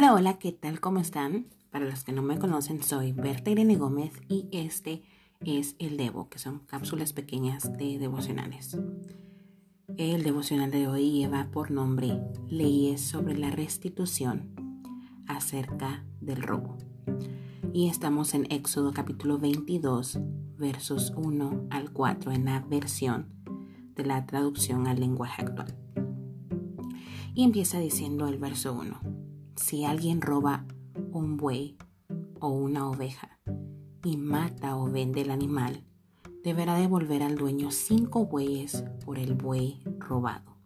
Hola, hola, ¿qué tal? ¿Cómo están? Para los que no me conocen, soy Berta Irene Gómez y este es el Devo, que son cápsulas pequeñas de devocionales. El devocional de hoy lleva por nombre Leyes sobre la restitución acerca del robo. Y estamos en Éxodo capítulo 22, versos 1 al 4 en la versión de la traducción al lenguaje actual. Y empieza diciendo el verso 1 si alguien roba un buey o una oveja y mata o vende el animal, deberá devolver al dueño cinco bueyes por el buey robado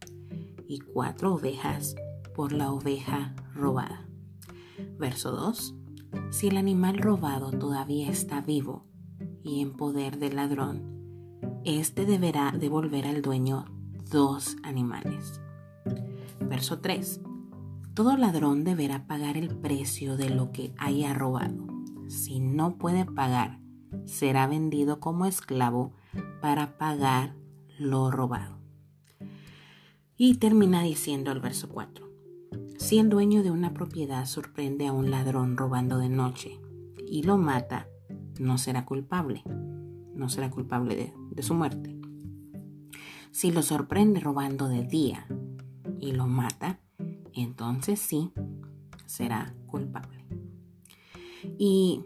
y cuatro ovejas por la oveja robada. Verso 2. Si el animal robado todavía está vivo y en poder del ladrón, éste deberá devolver al dueño dos animales. Verso 3. Todo ladrón deberá pagar el precio de lo que haya robado. Si no puede pagar, será vendido como esclavo para pagar lo robado. Y termina diciendo el verso 4. Si el dueño de una propiedad sorprende a un ladrón robando de noche y lo mata, no será culpable, no será culpable de, de su muerte. Si lo sorprende robando de día y lo mata, entonces sí será culpable. Y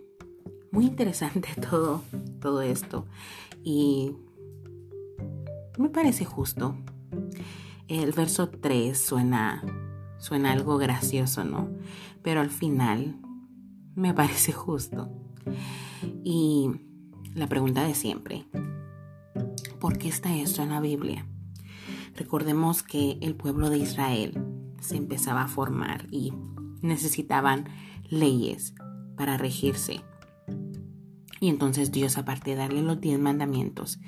muy interesante todo, todo esto. Y me parece justo. El verso 3 suena, suena algo gracioso, ¿no? Pero al final me parece justo. Y la pregunta de siempre, ¿por qué está esto en la Biblia? Recordemos que el pueblo de Israel se empezaba a formar y necesitaban leyes para regirse. Y entonces Dios, aparte de darle los diez mandamientos,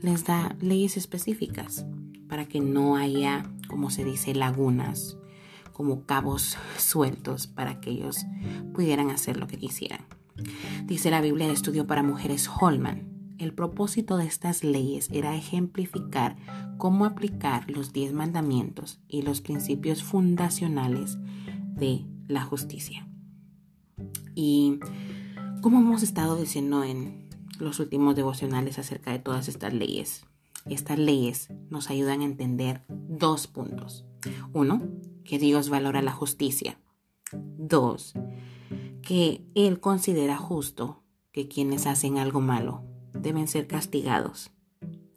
les da leyes específicas para que no haya, como se dice, lagunas, como cabos sueltos para que ellos pudieran hacer lo que quisieran. Dice la Biblia de Estudio para Mujeres Holman, el propósito de estas leyes era ejemplificar cómo aplicar los diez mandamientos y los principios fundacionales de la justicia. Y como hemos estado diciendo en los últimos devocionales acerca de todas estas leyes, estas leyes nos ayudan a entender dos puntos. Uno, que Dios valora la justicia. Dos, que Él considera justo que quienes hacen algo malo deben ser castigados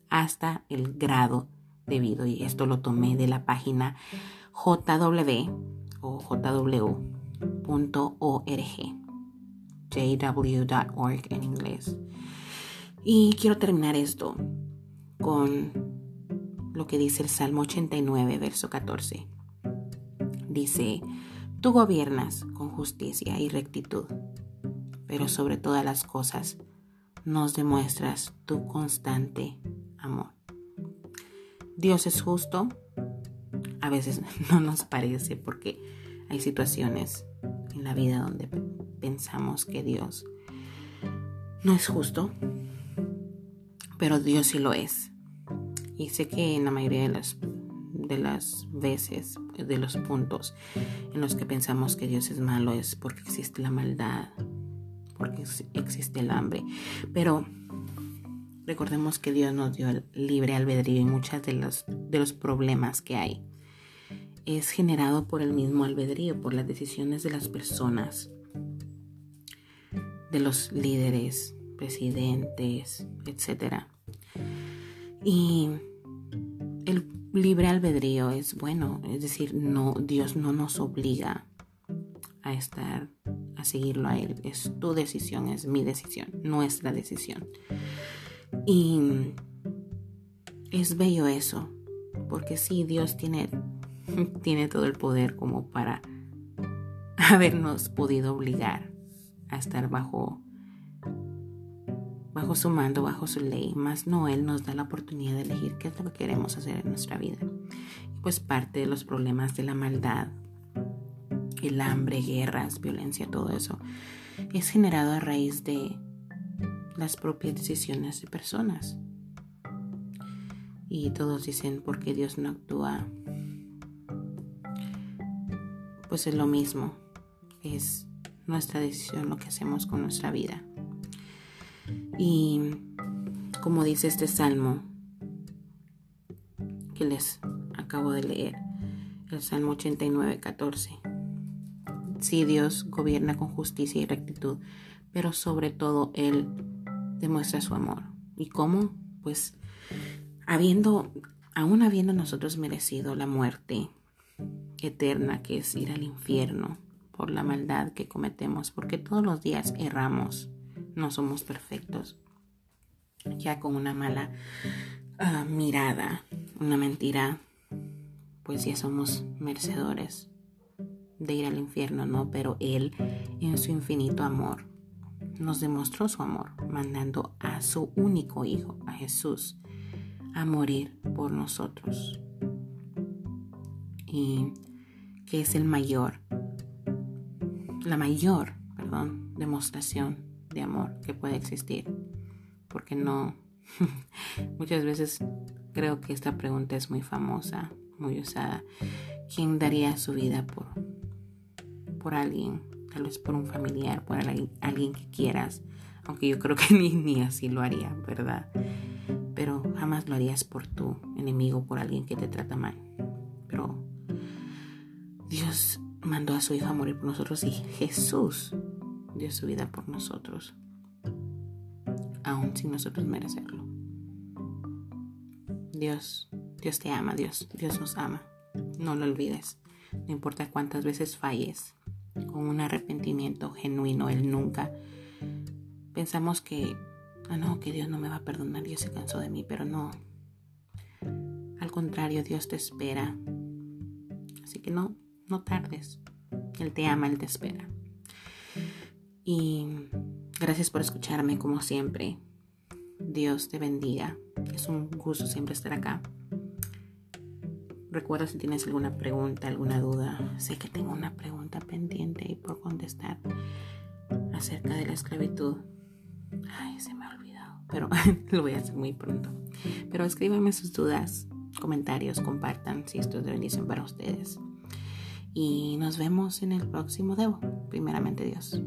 hasta el grado debido. Y esto lo tomé de la página jw o jw.org, jw.org en inglés. Y quiero terminar esto con lo que dice el Salmo 89, verso 14. Dice, tú gobiernas con justicia y rectitud, pero sobre todas las cosas, nos demuestras tu constante amor. Dios es justo, a veces no nos parece porque hay situaciones en la vida donde pensamos que Dios no es justo, pero Dios sí lo es. Y sé que en la mayoría de las, de las veces, de los puntos en los que pensamos que Dios es malo es porque existe la maldad, porque existe el hambre. Pero recordemos que Dios nos dio el libre albedrío y muchos de los, de los problemas que hay es generado por el mismo albedrío, por las decisiones de las personas, de los líderes, presidentes, etc. Y el libre albedrío es bueno, es decir, no, Dios no nos obliga a estar seguirlo a Él. Es tu decisión, es mi decisión, nuestra decisión. Y es bello eso, porque sí, Dios tiene, tiene todo el poder como para habernos podido obligar a estar bajo bajo su mando, bajo su ley, más no Él nos da la oportunidad de elegir qué es lo que queremos hacer en nuestra vida. pues parte de los problemas de la maldad el hambre, guerras, violencia, todo eso, es generado a raíz de las propias decisiones de personas. Y todos dicen, ¿por qué Dios no actúa? Pues es lo mismo. es nuestra decisión lo que hacemos con nuestra vida. Y como dice este salmo que les acabo de leer, el Salmo 89, 14. Sí, Dios gobierna con justicia y rectitud, pero sobre todo Él demuestra su amor. ¿Y cómo? Pues habiendo, aún habiendo nosotros merecido la muerte eterna, que es ir al infierno por la maldad que cometemos, porque todos los días erramos, no somos perfectos. Ya con una mala ah, mirada, una mentira, pues ya somos merecedores de ir al infierno, ¿no? Pero Él, en su infinito amor, nos demostró su amor, mandando a su único Hijo, a Jesús, a morir por nosotros. Y que es el mayor, la mayor, perdón, demostración de amor que puede existir. Porque no, muchas veces creo que esta pregunta es muy famosa, muy usada. ¿Quién daría su vida por, por alguien? Tal vez por un familiar, por alguien que quieras. Aunque yo creo que ni, ni así lo haría, ¿verdad? Pero jamás lo harías por tu enemigo, por alguien que te trata mal. Pero Dios mandó a su Hijo a morir por nosotros y Jesús dio su vida por nosotros, aún sin nosotros merecerlo. Dios, Dios te ama, Dios, Dios nos ama. No lo olvides. No importa cuántas veces falles, con un arrepentimiento genuino, Él nunca. Pensamos que, ah, no, que Dios no me va a perdonar, Dios se cansó de mí, pero no. Al contrario, Dios te espera. Así que no, no tardes. Él te ama, Él te espera. Y gracias por escucharme como siempre. Dios te bendiga. Es un gusto siempre estar acá. Recuerda si tienes alguna pregunta, alguna duda. Sé que tengo una pregunta pendiente y por contestar acerca de la esclavitud. Ay, se me ha olvidado, pero lo voy a hacer muy pronto. Pero escríbanme sus dudas, comentarios, compartan si esto es de bendición para ustedes. Y nos vemos en el próximo Debo. Primeramente Dios.